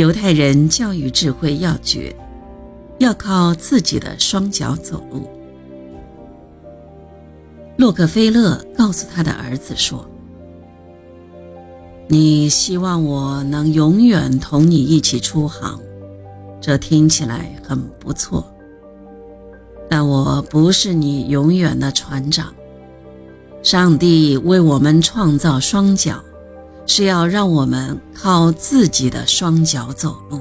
犹太人教育智慧要诀，要靠自己的双脚走路。洛克菲勒告诉他的儿子说：“你希望我能永远同你一起出航，这听起来很不错。但我不是你永远的船长。上帝为我们创造双脚。”是要让我们靠自己的双脚走路。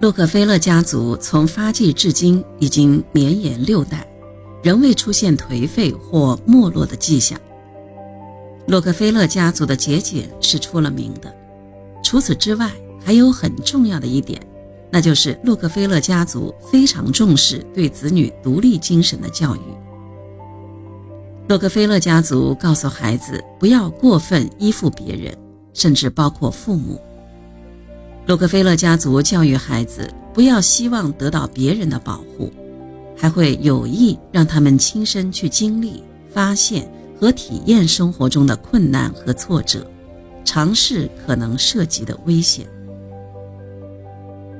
洛克菲勒家族从发迹至今已经绵延六代，仍未出现颓废或没落的迹象。洛克菲勒家族的节俭是出了名的。除此之外，还有很重要的一点，那就是洛克菲勒家族非常重视对子女独立精神的教育。洛克菲勒家族告诉孩子不要过分依附别人，甚至包括父母。洛克菲勒家族教育孩子不要希望得到别人的保护，还会有意让他们亲身去经历、发现和体验生活中的困难和挫折，尝试可能涉及的危险。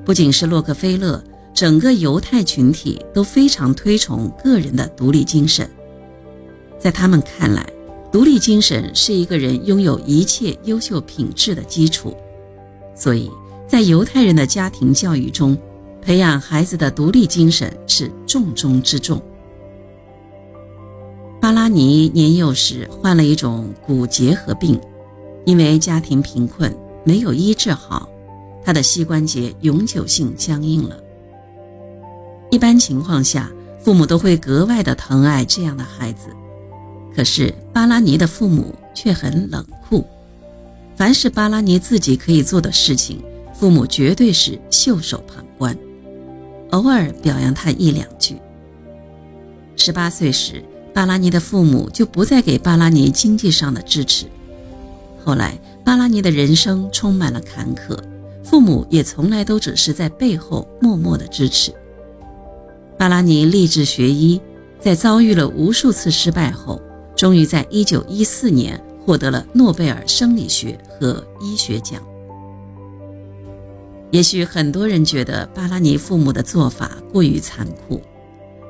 不仅是洛克菲勒，整个犹太群体都非常推崇个人的独立精神。在他们看来，独立精神是一个人拥有一切优秀品质的基础，所以在犹太人的家庭教育中，培养孩子的独立精神是重中之重。巴拉尼年幼时患了一种骨结核病，因为家庭贫困没有医治好，他的膝关节永久性僵硬了。一般情况下，父母都会格外的疼爱这样的孩子。可是巴拉尼的父母却很冷酷，凡是巴拉尼自己可以做的事情，父母绝对是袖手旁观，偶尔表扬他一两句。十八岁时，巴拉尼的父母就不再给巴拉尼经济上的支持。后来，巴拉尼的人生充满了坎坷，父母也从来都只是在背后默默的支持。巴拉尼立志学医，在遭遇了无数次失败后。终于在一九一四年获得了诺贝尔生理学和医学奖。也许很多人觉得巴拉尼父母的做法过于残酷，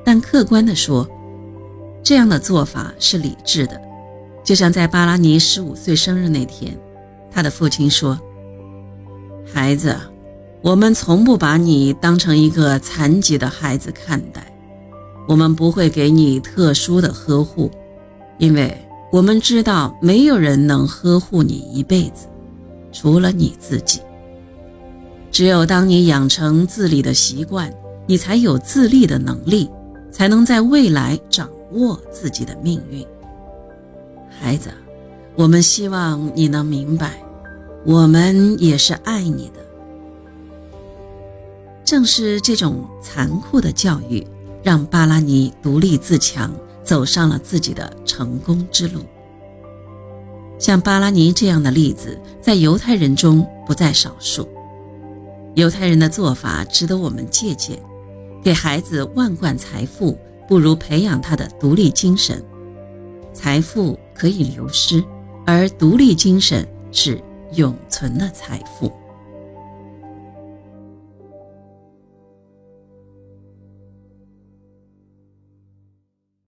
但客观地说，这样的做法是理智的。就像在巴拉尼十五岁生日那天，他的父亲说：“孩子，我们从不把你当成一个残疾的孩子看待，我们不会给你特殊的呵护。”因为我们知道，没有人能呵护你一辈子，除了你自己。只有当你养成自理的习惯，你才有自立的能力，才能在未来掌握自己的命运。孩子，我们希望你能明白，我们也是爱你的。正是这种残酷的教育，让巴拉尼独立自强。走上了自己的成功之路。像巴拉尼这样的例子，在犹太人中不在少数。犹太人的做法值得我们借鉴。给孩子万贯财富，不如培养他的独立精神。财富可以流失，而独立精神是永存的财富。